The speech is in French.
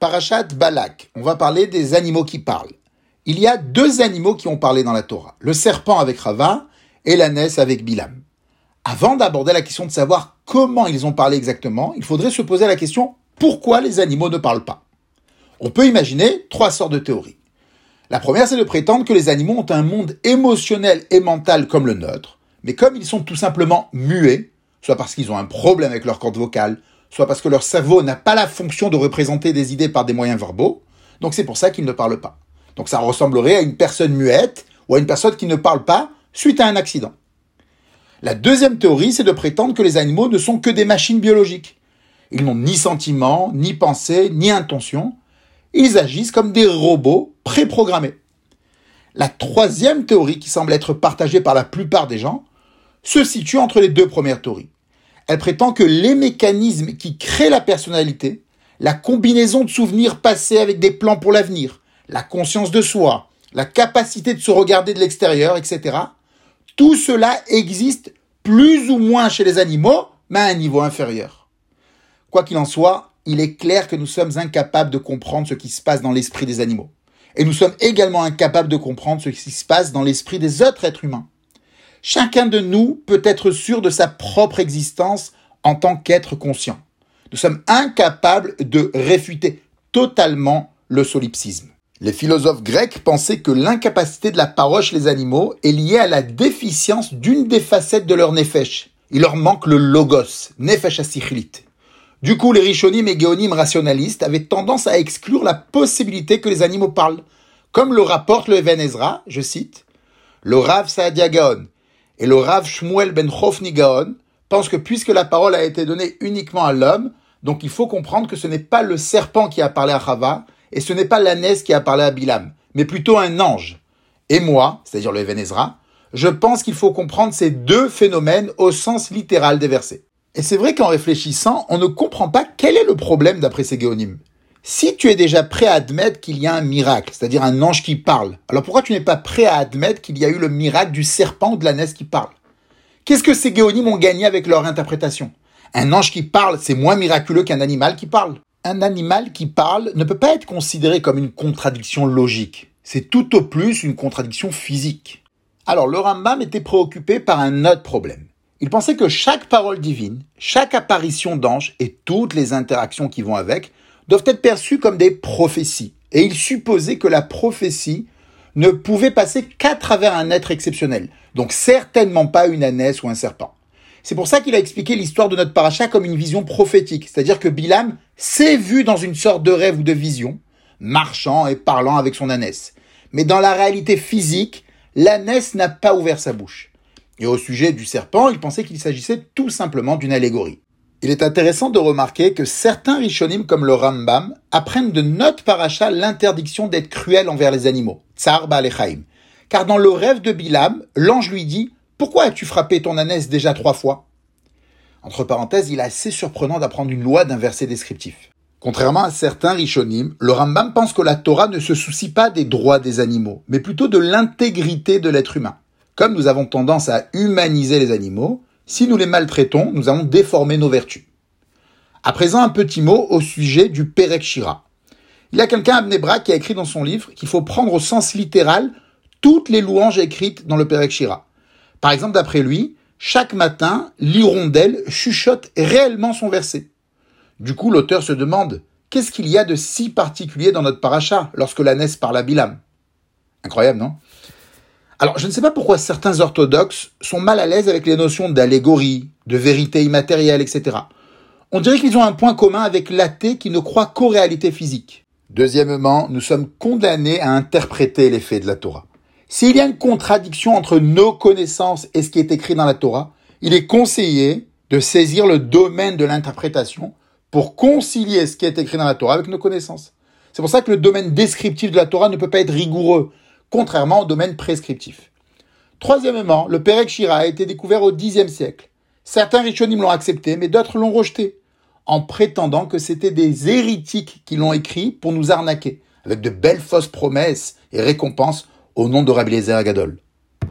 Parashat Balak, on va parler des animaux qui parlent. Il y a deux animaux qui ont parlé dans la Torah, le serpent avec Rava et l'ânesse avec Bilam. Avant d'aborder la question de savoir comment ils ont parlé exactement, il faudrait se poser la question pourquoi les animaux ne parlent pas? On peut imaginer trois sortes de théories. La première, c'est de prétendre que les animaux ont un monde émotionnel et mental comme le nôtre, mais comme ils sont tout simplement muets, soit parce qu'ils ont un problème avec leur corde vocale, soit parce que leur cerveau n'a pas la fonction de représenter des idées par des moyens verbaux, donc c'est pour ça qu'ils ne parlent pas. Donc ça ressemblerait à une personne muette ou à une personne qui ne parle pas suite à un accident. La deuxième théorie, c'est de prétendre que les animaux ne sont que des machines biologiques. Ils n'ont ni sentiment, ni pensée, ni intention. Ils agissent comme des robots préprogrammés. La troisième théorie, qui semble être partagée par la plupart des gens, se situe entre les deux premières théories. Elle prétend que les mécanismes qui créent la personnalité, la combinaison de souvenirs passés avec des plans pour l'avenir, la conscience de soi, la capacité de se regarder de l'extérieur, etc. Tout cela existe plus ou moins chez les animaux, mais à un niveau inférieur. Quoi qu'il en soit, il est clair que nous sommes incapables de comprendre ce qui se passe dans l'esprit des animaux. Et nous sommes également incapables de comprendre ce qui se passe dans l'esprit des autres êtres humains. Chacun de nous peut être sûr de sa propre existence en tant qu'être conscient. Nous sommes incapables de réfuter totalement le solipsisme. Les philosophes grecs pensaient que l'incapacité de la parole chez les animaux est liée à la déficience d'une des facettes de leur nefesh. Il leur manque le logos, nefesh asichilit. Du coup, les rishonim et géonim rationalistes avaient tendance à exclure la possibilité que les animaux parlent. Comme le rapporte le Even je cite, le Rav Saadia Gaon et le Rav Shmuel ben Chofni Gaon pensent que puisque la parole a été donnée uniquement à l'homme, donc il faut comprendre que ce n'est pas le serpent qui a parlé à Chava, et ce n'est pas l'ânesse qui a parlé à Bilam, mais plutôt un ange. Et moi, c'est-à-dire le Evenezra, je pense qu'il faut comprendre ces deux phénomènes au sens littéral des versets. Et c'est vrai qu'en réfléchissant, on ne comprend pas quel est le problème d'après ces géonymes. Si tu es déjà prêt à admettre qu'il y a un miracle, c'est-à-dire un ange qui parle, alors pourquoi tu n'es pas prêt à admettre qu'il y a eu le miracle du serpent ou de l'ânesse qui parle? Qu'est-ce que ces géonymes ont gagné avec leur interprétation? Un ange qui parle, c'est moins miraculeux qu'un animal qui parle un animal qui parle ne peut pas être considéré comme une contradiction logique. C'est tout au plus une contradiction physique. Alors le Rambam était préoccupé par un autre problème. Il pensait que chaque parole divine, chaque apparition d'ange et toutes les interactions qui vont avec doivent être perçues comme des prophéties. Et il supposait que la prophétie ne pouvait passer qu'à travers un être exceptionnel. Donc certainement pas une ânesse ou un serpent. C'est pour ça qu'il a expliqué l'histoire de notre paracha comme une vision prophétique, c'est-à-dire que Bilam s'est vu dans une sorte de rêve ou de vision, marchant et parlant avec son ânesse. Mais dans la réalité physique, l'ânesse n'a pas ouvert sa bouche. Et au sujet du serpent, il pensait qu'il s'agissait tout simplement d'une allégorie. Il est intéressant de remarquer que certains rishonim comme le Rambam apprennent de notre paracha l'interdiction d'être cruel envers les animaux, tsar ba'alechaim. Car dans le rêve de Bilam, l'ange lui dit pourquoi as-tu frappé ton ânesse déjà trois fois? Entre parenthèses, il est assez surprenant d'apprendre une loi d'un verset descriptif. Contrairement à certains rishonim, le Rambam pense que la Torah ne se soucie pas des droits des animaux, mais plutôt de l'intégrité de l'être humain. Comme nous avons tendance à humaniser les animaux, si nous les maltraitons, nous allons déformer nos vertus. À présent, un petit mot au sujet du Perek Shira. Il y a quelqu'un à Bnebra qui a écrit dans son livre qu'il faut prendre au sens littéral toutes les louanges écrites dans le Perek Shira. Par exemple, d'après lui, chaque matin, l'hirondelle chuchote réellement son verset. Du coup, l'auteur se demande qu'est-ce qu'il y a de si particulier dans notre paracha lorsque l'ânesse parle à Bilam? Incroyable, non? Alors, je ne sais pas pourquoi certains orthodoxes sont mal à l'aise avec les notions d'allégorie, de vérité immatérielle, etc. On dirait qu'ils ont un point commun avec l'athée qui ne croit qu'aux réalités physiques. Deuxièmement, nous sommes condamnés à interpréter les faits de la Torah. S'il y a une contradiction entre nos connaissances et ce qui est écrit dans la Torah, il est conseillé de saisir le domaine de l'interprétation pour concilier ce qui est écrit dans la Torah avec nos connaissances. C'est pour ça que le domaine descriptif de la Torah ne peut pas être rigoureux, contrairement au domaine prescriptif. Troisièmement, le Perek Shira a été découvert au Xe siècle. Certains Rishonim l'ont accepté, mais d'autres l'ont rejeté, en prétendant que c'était des héritiques qui l'ont écrit pour nous arnaquer, avec de belles fausses promesses et récompenses au nom de Rabbi Agadol.